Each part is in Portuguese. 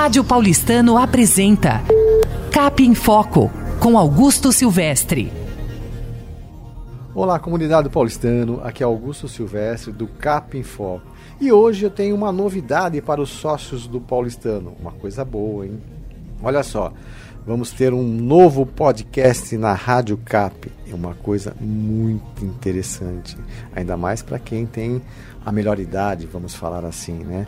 Rádio Paulistano apresenta Cap em Foco, com Augusto Silvestre. Olá, comunidade paulistano, aqui é Augusto Silvestre do Cap em Foco. E hoje eu tenho uma novidade para os sócios do paulistano, uma coisa boa, hein? Olha só, vamos ter um novo podcast na Rádio Cap. É uma coisa muito interessante, ainda mais para quem tem a melhor idade, vamos falar assim, né?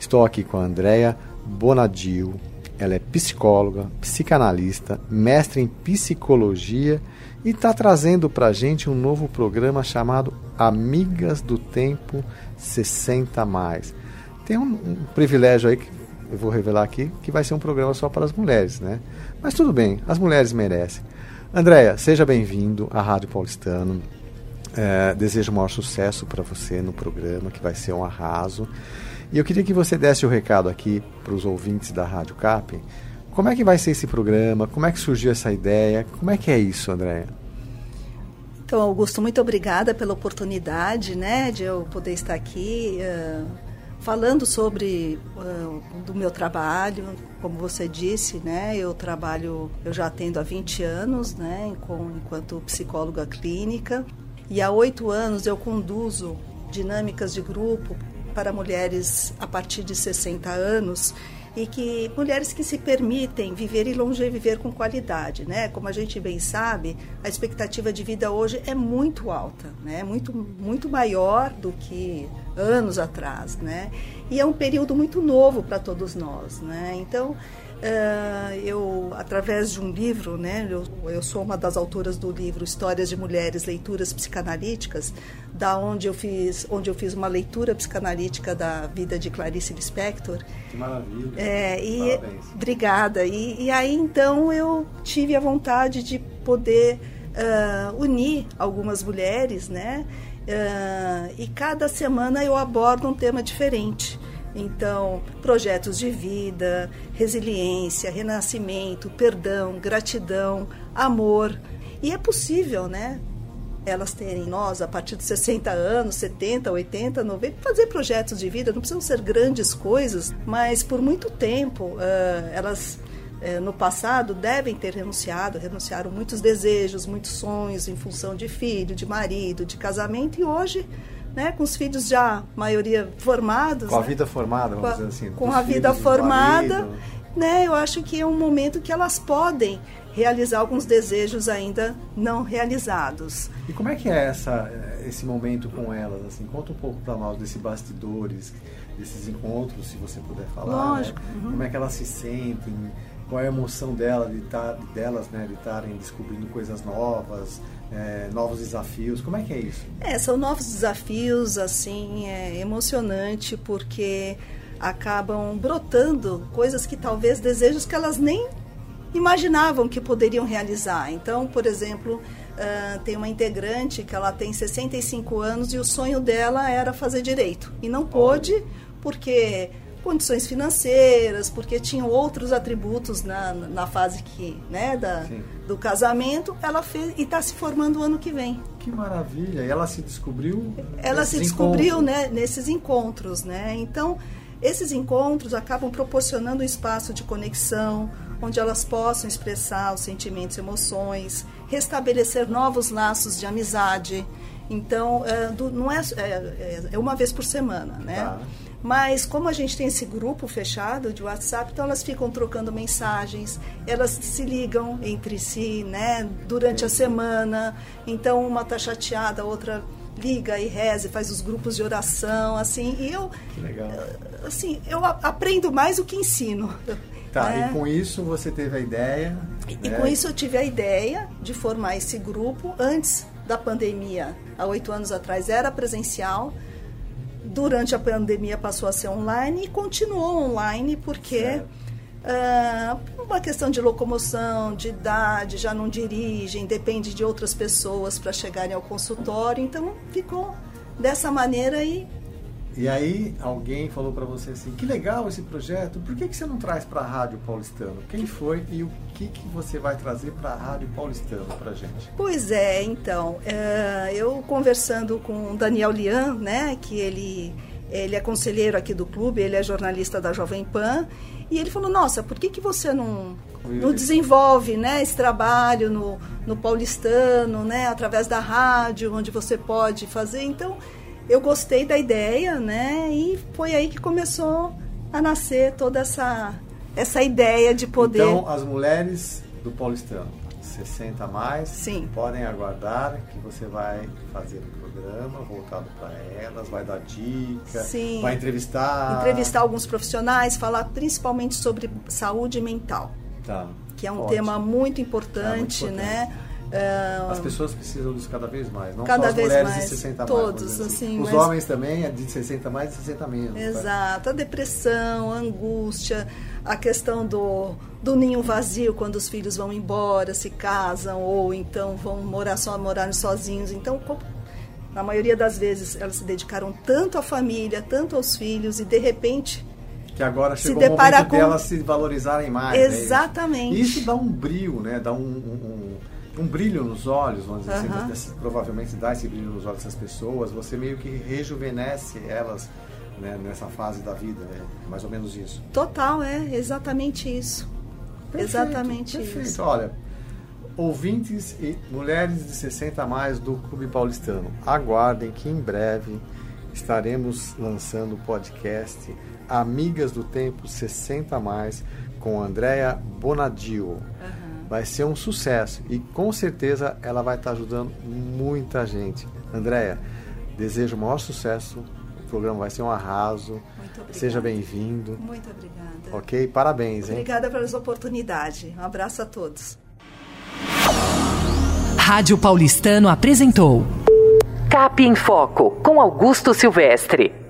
Estou aqui com a Andrea Bonadil. Ela é psicóloga, psicanalista, mestre em psicologia e está trazendo para a gente um novo programa chamado Amigas do Tempo 60 mais. Tem um, um, privilégio aí que eu vou revelar aqui, que vai ser um programa só para as mulheres, né? Mas tudo bem, as mulheres merecem. Andréia, seja bem-vindo à Rádio Paulistano. É, desejo o maior sucesso para você no programa, que vai ser um arraso. E eu queria que você desse o recado aqui para os ouvintes da Rádio Cap. Como é que vai ser esse programa? Como é que surgiu essa ideia? Como é que é isso, Andréia? Então, Augusto, muito obrigada pela oportunidade, né, de eu poder estar aqui uh, falando sobre uh, do meu trabalho. Como você disse, né, eu trabalho, eu já atendo há 20 anos, né, enquanto psicóloga clínica. E há oito anos eu conduzo dinâmicas de grupo para mulheres a partir de 60 anos e que mulheres que se permitem viver e longe viver com qualidade, né? Como a gente bem sabe, a expectativa de vida hoje é muito alta, né? Muito muito maior do que anos atrás, né? E é um período muito novo para todos nós, né? Então, Uh, eu, através de um livro, né, eu, eu, sou uma das autoras do livro Histórias de Mulheres, Leituras Psicanalíticas, da onde eu fiz, onde eu fiz uma leitura psicanalítica da vida de Clarice Lispector. Que maravilha! É, e, Parabéns. Obrigada. E, e, aí então eu tive a vontade de poder uh, unir algumas mulheres, né? Uh, e cada semana eu abordo um tema diferente. Então, projetos de vida, resiliência, renascimento, perdão, gratidão, amor. E é possível, né? Elas terem, nós, a partir de 60 anos, 70, 80, 90, fazer projetos de vida, não precisam ser grandes coisas, mas por muito tempo uh, elas uh, no passado devem ter renunciado, renunciaram muitos desejos, muitos sonhos em função de filho, de marido, de casamento, e hoje né, com os filhos já, maioria formados. Com a né? vida formada, vamos com dizer assim. Com a vida formada, né, eu acho que é um momento que elas podem realizar alguns desejos ainda não realizados. E como é que é essa, esse momento com elas? Assim, conta um pouco para nós desses bastidores, desses encontros, se você puder falar. Né? Lógico. Né? Uhum. Como é que elas se sentem? Qual é a emoção dela de tar, delas, né, de estarem descobrindo coisas novas, é, novos desafios? Como é que é isso? É, são novos desafios, assim, é emocionante porque acabam brotando coisas que talvez desejos que elas nem imaginavam que poderiam realizar. Então, por exemplo, uh, tem uma integrante que ela tem 65 anos e o sonho dela era fazer direito e não pôde porque condições financeiras, porque tinham outros atributos na, na fase que, né, da, do casamento, ela fez e está se formando o ano que vem. Que maravilha! E ela se descobriu? Ela se descobriu, né, nesses encontros, né? Então, esses encontros acabam proporcionando um espaço de conexão, onde elas possam expressar os sentimentos e emoções, restabelecer novos laços de amizade. Então, é, do, não é, é, é, uma vez por semana, né? Tá. Mas como a gente tem esse grupo fechado de WhatsApp, então elas ficam trocando mensagens, elas se ligam entre si, né, durante a semana. Então uma tá chateada, a outra liga e reza, faz os grupos de oração, assim. E eu, assim, eu aprendo mais do que ensino. Tá, né? e com isso você teve a ideia. E, né? com isso eu tive a ideia de formar esse grupo. Antes da pandemia, há oito anos atrás era presencial. Durante a pandemia passou a ser online e continuou online porque uh, uma questão de locomoção, de idade, já não dirigem, depende de outras pessoas para chegarem ao consultório, então ficou dessa maneira e e aí alguém falou para você assim, que legal esse projeto, por que, que você não traz para a Rádio Paulistano? Quem foi e o que, que você vai trazer para a Rádio Paulistano para gente? Pois é, então, uh, eu conversando com o Daniel Lian, né, que ele ele é conselheiro aqui do clube, ele é jornalista da Jovem Pan, e ele falou, nossa, por que, que você não, não desenvolve né, esse trabalho no, no paulistano, né, através da rádio, onde você pode fazer? Então, eu gostei da ideia, né, e foi aí que começou a nascer toda essa, essa ideia de poder... Então, as mulheres do paulistano, 60 a mais, Sim. podem aguardar que você vai fazer um programa voltado para elas, vai dar dica, Sim. vai entrevistar. Entrevistar alguns profissionais, falar principalmente sobre saúde mental, Tá. que é um Ótimo. tema muito É, importante, muito né? Ah, As pessoas precisam disso cada vez mais, não Cada só as vez mulheres mais, de 60 a mais. todos, assim, Os mas- homens também é de 60 a mais e 60 a menos. tá? Exato, a depressão, a angústia, a questão do, do ninho vazio quando os filhos vão embora, se casam ou então vão morar só morar sozinhos. Então, na maioria das vezes, elas se dedicaram tanto à família, tanto aos filhos e de repente Que agora Se chegou o depara momento com- delas se valorizarem mais. né? Exatamente. Isso dá um brilho, né? Dá um, um, um- um brilho nos olhos, vamos dizer Aham. assim, provavelmente dá esse brilho nos olhos dessas pessoas. Você meio que rejuvenesce elas né, nessa fase da vida, né? mais ou menos isso. total é exatamente isso. exatamente perfeito. isso. Olha, ouvintes e mulheres de 60 a mais do Clube Paulistano, aguardem que em breve estaremos lançando o podcast Amigas do Tempo 60 a mais com Andrea Bonadio. Vai ser um sucesso e com certeza ela vai estar ajudando muita gente. Andrea, desejo o maior sucesso. O programa vai ser um arraso. Muito obrigada. Seja bem-vindo. Muito obrigada. Ok? Parabéns, hein? Obrigada pela oportunidade. Um abraço a todos. Rádio Paulistano apresentou Cap em Foco com Augusto Silvestre.